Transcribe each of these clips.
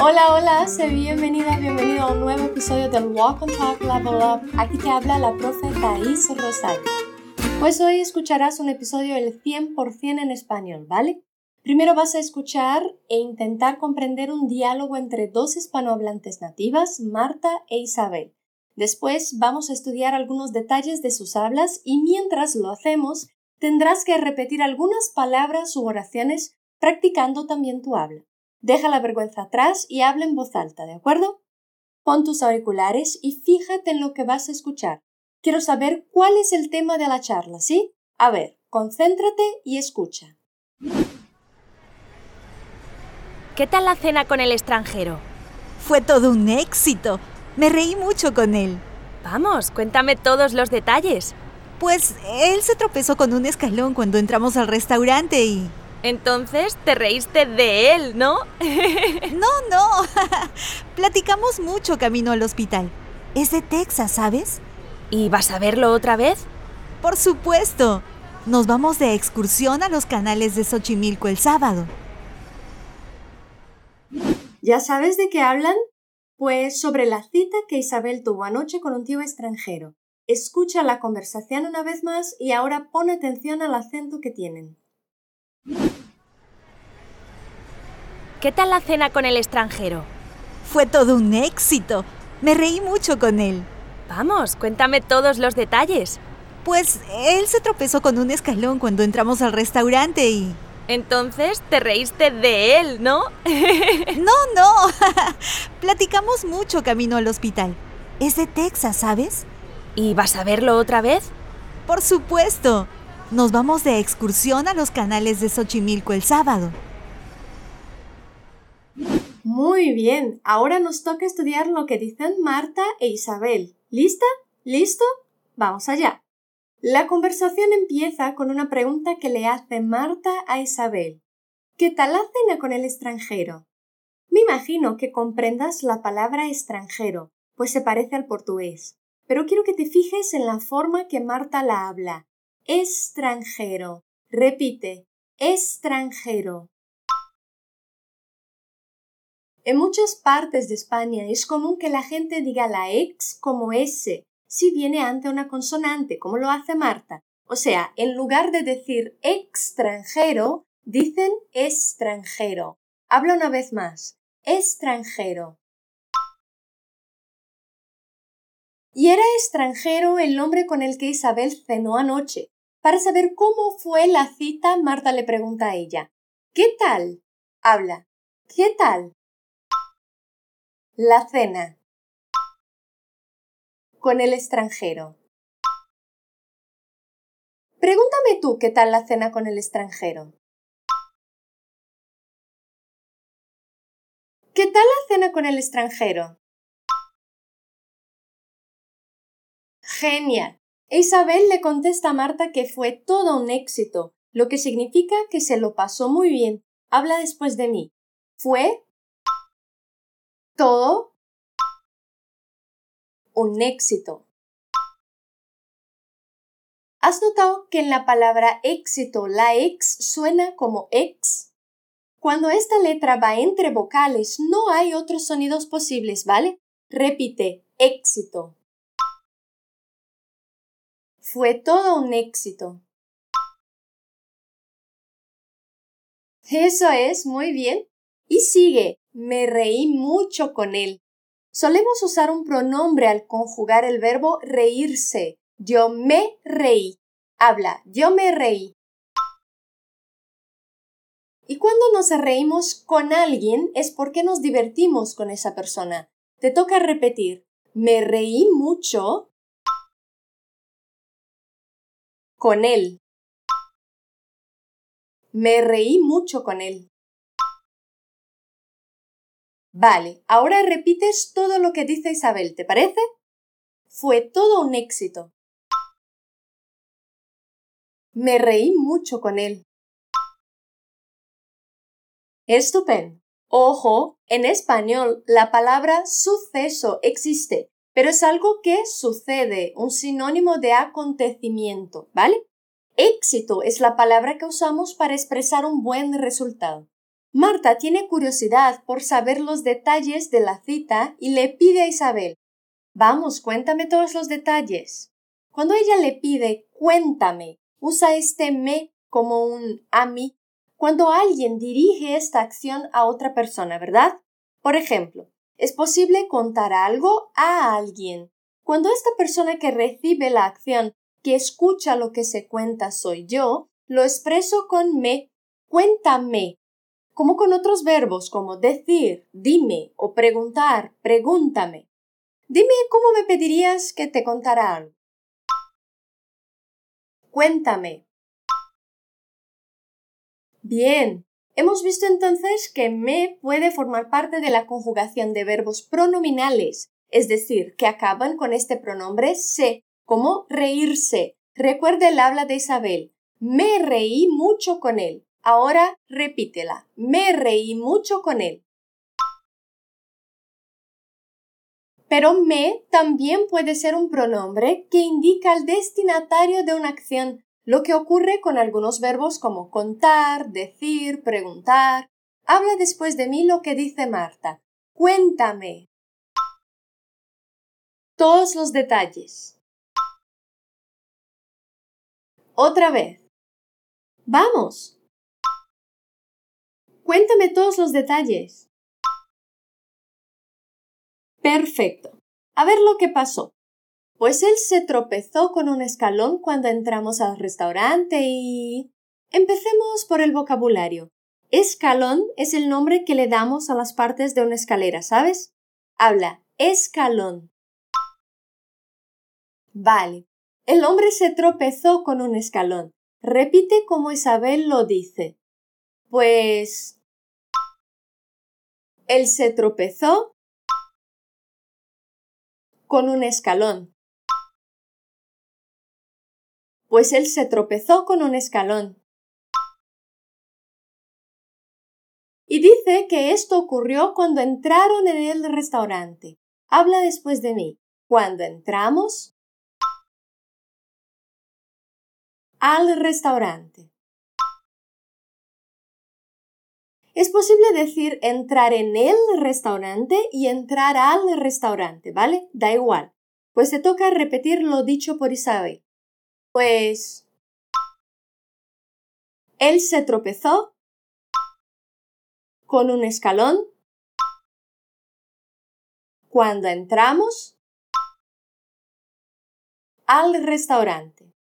Hola, hola, soy bienvenida, bienvenido a un nuevo episodio del Walk and Talk Level Up. Aquí te habla la profe Thais Rosario. Pues hoy escucharás un episodio del 100% en español, ¿vale? Primero vas a escuchar e intentar comprender un diálogo entre dos hispanohablantes nativas, Marta e Isabel. Después vamos a estudiar algunos detalles de sus hablas y mientras lo hacemos tendrás que repetir algunas palabras u oraciones practicando también tu habla. Deja la vergüenza atrás y habla en voz alta, ¿de acuerdo? Pon tus auriculares y fíjate en lo que vas a escuchar. Quiero saber cuál es el tema de la charla, ¿sí? A ver, concéntrate y escucha. ¿Qué tal la cena con el extranjero? Fue todo un éxito. Me reí mucho con él. Vamos, cuéntame todos los detalles. Pues él se tropezó con un escalón cuando entramos al restaurante y... Entonces te reíste de él, ¿no? no, no. Platicamos mucho camino al hospital. Es de Texas, ¿sabes? ¿Y vas a verlo otra vez? Por supuesto. Nos vamos de excursión a los canales de Xochimilco el sábado. ¿Ya sabes de qué hablan? Pues sobre la cita que Isabel tuvo anoche con un tío extranjero. Escucha la conversación una vez más y ahora pon atención al acento que tienen. ¿Qué tal la cena con el extranjero? Fue todo un éxito. Me reí mucho con él. Vamos, cuéntame todos los detalles. Pues él se tropezó con un escalón cuando entramos al restaurante y... Entonces te reíste de él, ¿no? no, no. Platicamos mucho camino al hospital. Es de Texas, ¿sabes? ¿Y vas a verlo otra vez? Por supuesto. Nos vamos de excursión a los canales de Xochimilco el sábado. Muy bien, ahora nos toca estudiar lo que dicen Marta e Isabel. ¿Lista? ¿Listo? Vamos allá. La conversación empieza con una pregunta que le hace Marta a Isabel. ¿Qué tal la cena con el extranjero? Me imagino que comprendas la palabra extranjero, pues se parece al portugués. Pero quiero que te fijes en la forma que Marta la habla. Extranjero. Repite. Extranjero. En muchas partes de España es común que la gente diga la ex como S si viene ante una consonante, como lo hace Marta. O sea, en lugar de decir extranjero, dicen extranjero. Habla una vez más. Extranjero. Y era extranjero el nombre con el que Isabel cenó anoche. Para saber cómo fue la cita, Marta le pregunta a ella. ¿Qué tal? Habla. ¿Qué tal? La cena con el extranjero. Pregúntame tú qué tal la cena con el extranjero. ¿Qué tal la cena con el extranjero? Genial. Isabel le contesta a Marta que fue todo un éxito, lo que significa que se lo pasó muy bien. Habla después de mí. Fue todo un éxito. ¿Has notado que en la palabra éxito la ex suena como ex? Cuando esta letra va entre vocales no hay otros sonidos posibles, ¿vale? Repite, éxito. Fue todo un éxito. Eso es, muy bien. Y sigue, me reí mucho con él. Solemos usar un pronombre al conjugar el verbo reírse. Yo me reí. Habla, yo me reí. Y cuando nos reímos con alguien es porque nos divertimos con esa persona. Te toca repetir, me reí mucho con él. Me reí mucho con él. Vale, ahora repites todo lo que dice Isabel, ¿te parece? Fue todo un éxito. Me reí mucho con él. Estupendo. Ojo, en español la palabra suceso existe, pero es algo que sucede, un sinónimo de acontecimiento, ¿vale? Éxito es la palabra que usamos para expresar un buen resultado. Marta tiene curiosidad por saber los detalles de la cita y le pide a Isabel, Vamos, cuéntame todos los detalles. Cuando ella le pide cuéntame, usa este me como un a mí cuando alguien dirige esta acción a otra persona, ¿verdad? Por ejemplo, es posible contar algo a alguien. Cuando esta persona que recibe la acción, que escucha lo que se cuenta soy yo, lo expreso con me, cuéntame, como con otros verbos como decir, dime o preguntar, pregúntame. Dime cómo me pedirías que te contara algo. Cuéntame. Bien, hemos visto entonces que me puede formar parte de la conjugación de verbos pronominales, es decir, que acaban con este pronombre se, como reírse. Recuerde el habla de Isabel. Me reí mucho con él. Ahora repítela. Me reí mucho con él. Pero me también puede ser un pronombre que indica al destinatario de una acción, lo que ocurre con algunos verbos como contar, decir, preguntar. Habla después de mí lo que dice Marta. Cuéntame. Todos los detalles. Otra vez. Vamos. Cuéntame todos los detalles. Perfecto. A ver lo que pasó. Pues él se tropezó con un escalón cuando entramos al restaurante y... Empecemos por el vocabulario. Escalón es el nombre que le damos a las partes de una escalera, ¿sabes? Habla escalón. Vale. El hombre se tropezó con un escalón. Repite como Isabel lo dice. Pues... Él se tropezó con un escalón. Pues él se tropezó con un escalón. Y dice que esto ocurrió cuando entraron en el restaurante. Habla después de mí. Cuando entramos al restaurante. Es posible decir entrar en el restaurante y entrar al restaurante, ¿vale? Da igual. Pues te toca repetir lo dicho por Isabel. Pues... Él se tropezó con un escalón cuando entramos al restaurante.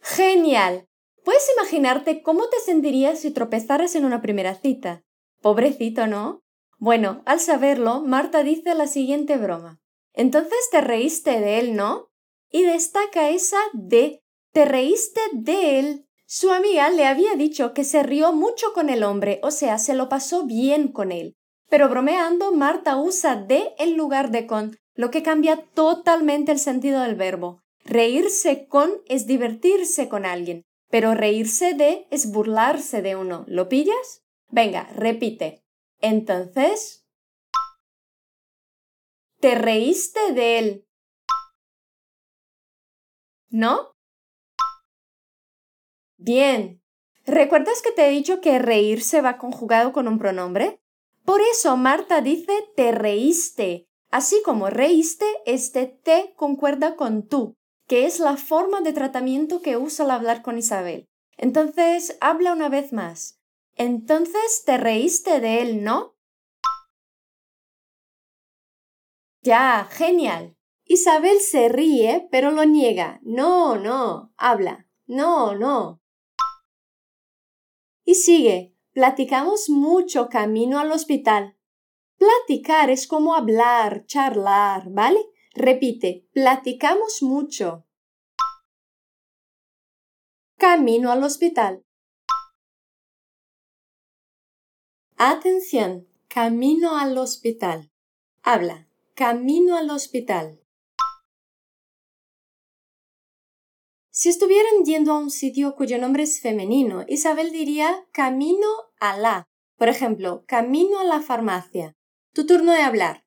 Genial. ¿Puedes imaginarte cómo te sentirías si tropezaras en una primera cita? Pobrecito, ¿no? Bueno, al saberlo, Marta dice la siguiente broma. Entonces te reíste de él, ¿no? Y destaca esa de te reíste de él. Su amiga le había dicho que se rió mucho con el hombre, o sea, se lo pasó bien con él. Pero bromeando, Marta usa de en lugar de con, lo que cambia totalmente el sentido del verbo. Reírse con es divertirse con alguien pero reírse de es burlarse de uno. ¿Lo pillas? Venga, repite. Entonces, ¿te reíste de él? ¿No? Bien. ¿Recuerdas que te he dicho que reírse va conjugado con un pronombre? Por eso Marta dice te reíste. Así como reíste, este te concuerda con tú que es la forma de tratamiento que usa al hablar con Isabel. Entonces, habla una vez más. Entonces te reíste de él, ¿no? Ya, genial. Isabel se ríe, pero lo niega. No, no, habla. No, no. Y sigue. Platicamos mucho camino al hospital. Platicar es como hablar, charlar, ¿vale? Repite, platicamos mucho. Camino al hospital. Atención, camino al hospital. Habla, camino al hospital. Si estuvieran yendo a un sitio cuyo nombre es femenino, Isabel diría camino a la. Por ejemplo, camino a la farmacia. Tu turno de hablar.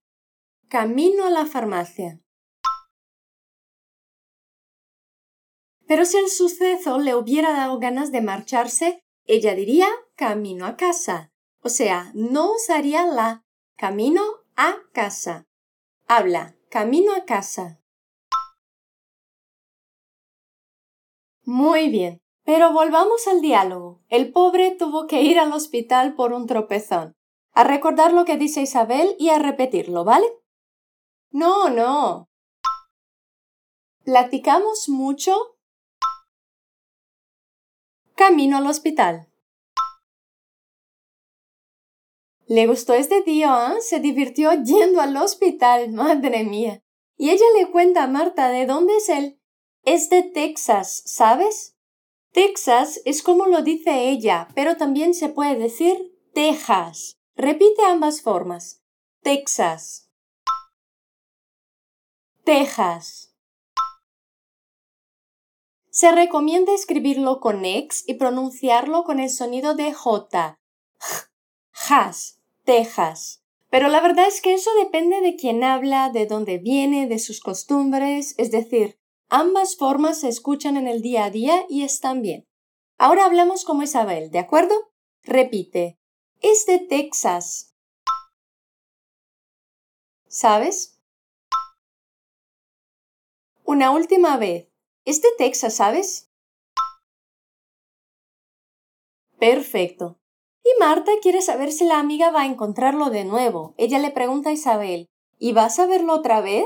Camino a la farmacia. Pero si el suceso le hubiera dado ganas de marcharse, ella diría camino a casa. O sea, no usaría la camino a casa. Habla camino a casa. Muy bien, pero volvamos al diálogo. El pobre tuvo que ir al hospital por un tropezón. A recordar lo que dice Isabel y a repetirlo, ¿vale? No, no. ¿Platicamos mucho? Camino al hospital. Le gustó este tío, ¿eh? Se divirtió yendo al hospital, madre mía. Y ella le cuenta a Marta de dónde es él. Es de Texas, ¿sabes? Texas es como lo dice ella, pero también se puede decir Texas. Repite ambas formas. Texas. Texas. Se recomienda escribirlo con X y pronunciarlo con el sonido de J. Has. Texas. Pero la verdad es que eso depende de quién habla, de dónde viene, de sus costumbres, es decir, ambas formas se escuchan en el día a día y están bien. Ahora hablamos como Isabel, ¿de acuerdo? Repite. Es de Texas. ¿Sabes? Una última vez. Es de Texas, ¿sabes? Perfecto. Y Marta quiere saber si la amiga va a encontrarlo de nuevo. Ella le pregunta a Isabel, ¿y vas a verlo otra vez?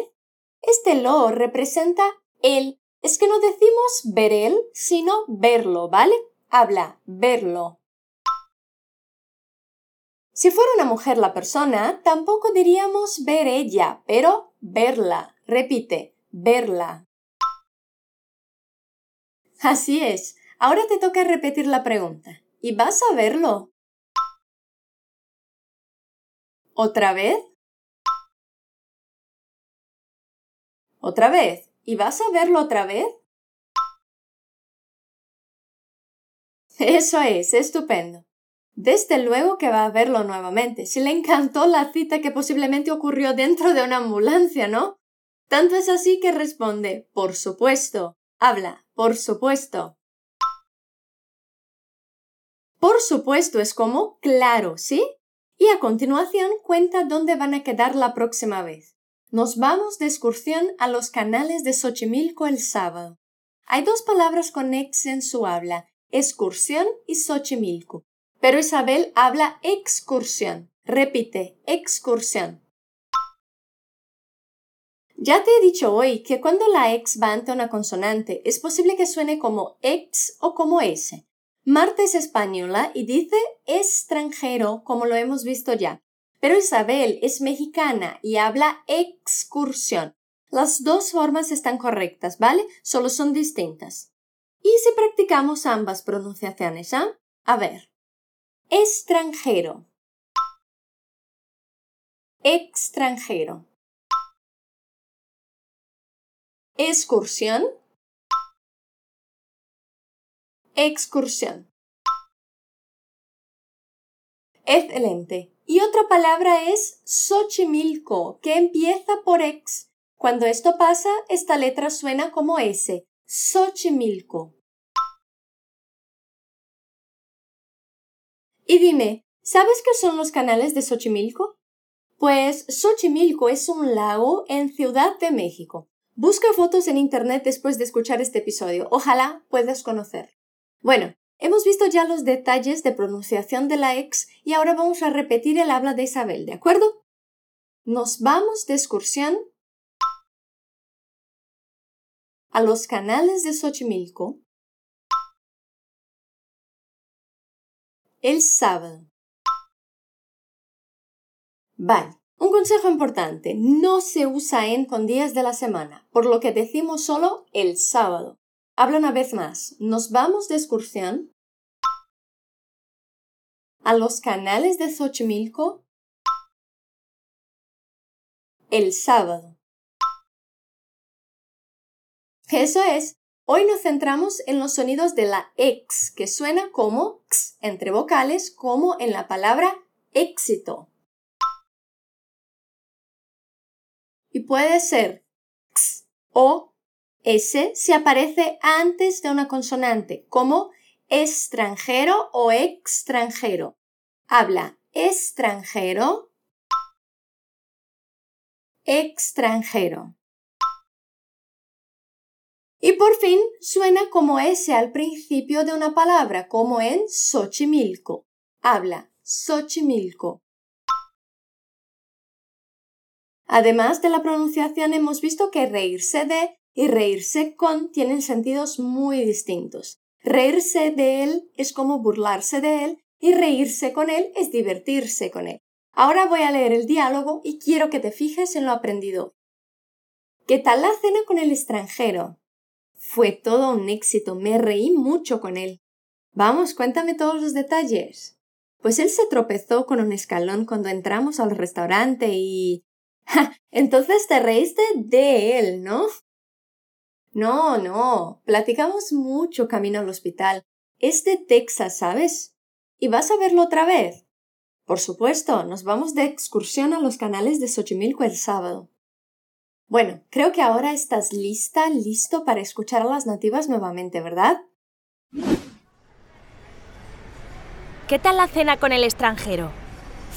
Este lo representa él. Es que no decimos ver él, sino verlo, ¿vale? Habla, verlo. Si fuera una mujer la persona, tampoco diríamos ver ella, pero verla. Repite, verla. Así es. Ahora te toca repetir la pregunta. ¿Y vas a verlo? ¿Otra vez? ¿Otra vez? ¿Y vas a verlo otra vez? Eso es, estupendo. Desde luego que va a verlo nuevamente. Si le encantó la cita que posiblemente ocurrió dentro de una ambulancia, ¿no? Tanto es así que responde, por supuesto. Habla, por supuesto. Por supuesto es como claro, ¿sí? y a continuación cuenta dónde van a quedar la próxima vez. Nos vamos de excursión a los canales de Xochimilco el sábado. Hay dos palabras con ex en su habla, excursión y Xochimilco. Pero Isabel habla excursión. Repite, excursión. Ya te he dicho hoy que cuando la ex va ante una consonante es posible que suene como ex o como s. Marta es española y dice extranjero, como lo hemos visto ya. Pero Isabel es mexicana y habla excursión. Las dos formas están correctas, ¿vale? Solo son distintas. ¿Y si practicamos ambas pronunciaciones, ah? A ver. Extranjero. Extranjero. Excursión excursión. Excelente. Y otra palabra es Xochimilco, que empieza por ex. Cuando esto pasa, esta letra suena como S. Xochimilco. Y dime, ¿sabes qué son los canales de Xochimilco? Pues Xochimilco es un lago en Ciudad de México. Busca fotos en internet después de escuchar este episodio. Ojalá puedas conocer. Bueno, hemos visto ya los detalles de pronunciación de la ex y ahora vamos a repetir el habla de Isabel, ¿de acuerdo? Nos vamos de excursión a los canales de Xochimilco el sábado. Vale, un consejo importante, no se usa en con días de la semana, por lo que decimos solo el sábado. Habla una vez más. Nos vamos de excursión a los canales de Xochimilco el sábado. Eso es. Hoy nos centramos en los sonidos de la X, que suena como X entre vocales, como en la palabra éxito. Y puede ser X o S si aparece antes de una consonante, como extranjero o extranjero. Habla extranjero, extranjero. Y por fin suena como S al principio de una palabra, como en Xochimilco. Habla Xochimilco. Además de la pronunciación, hemos visto que reírse de y reírse con tienen sentidos muy distintos. Reírse de él es como burlarse de él y reírse con él es divertirse con él. Ahora voy a leer el diálogo y quiero que te fijes en lo aprendido. ¿Qué tal la cena con el extranjero? Fue todo un éxito, me reí mucho con él. Vamos, cuéntame todos los detalles. Pues él se tropezó con un escalón cuando entramos al restaurante y... ¡Ja! Entonces te reíste de él, ¿no? No, no. Platicamos mucho camino al hospital. Es de Texas, ¿sabes? ¿Y vas a verlo otra vez? Por supuesto, nos vamos de excursión a los canales de Xochimilco el sábado. Bueno, creo que ahora estás lista, listo para escuchar a las nativas nuevamente, ¿verdad? ¿Qué tal la cena con el extranjero?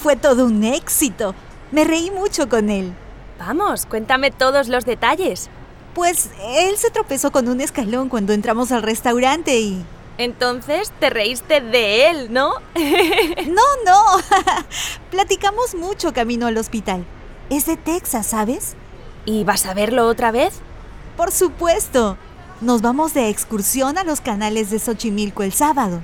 Fue todo un éxito. Me reí mucho con él. Vamos, cuéntame todos los detalles. Pues él se tropezó con un escalón cuando entramos al restaurante y... Entonces te reíste de él, ¿no? no, no. Platicamos mucho camino al hospital. Es de Texas, ¿sabes? ¿Y vas a verlo otra vez? Por supuesto. Nos vamos de excursión a los canales de Xochimilco el sábado.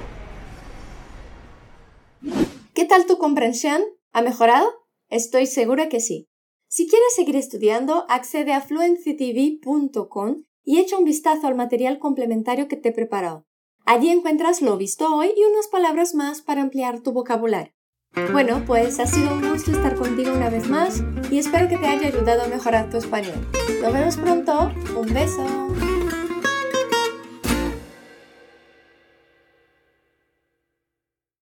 ¿Qué tal tu comprensión? ¿Ha mejorado? Estoy segura que sí. Si quieres seguir estudiando, accede a fluencytv.com y echa un vistazo al material complementario que te he preparado. Allí encuentras lo visto hoy y unas palabras más para ampliar tu vocabulario. Bueno, pues ha sido un gusto estar contigo una vez más y espero que te haya ayudado a mejorar tu español. Nos vemos pronto. Un beso.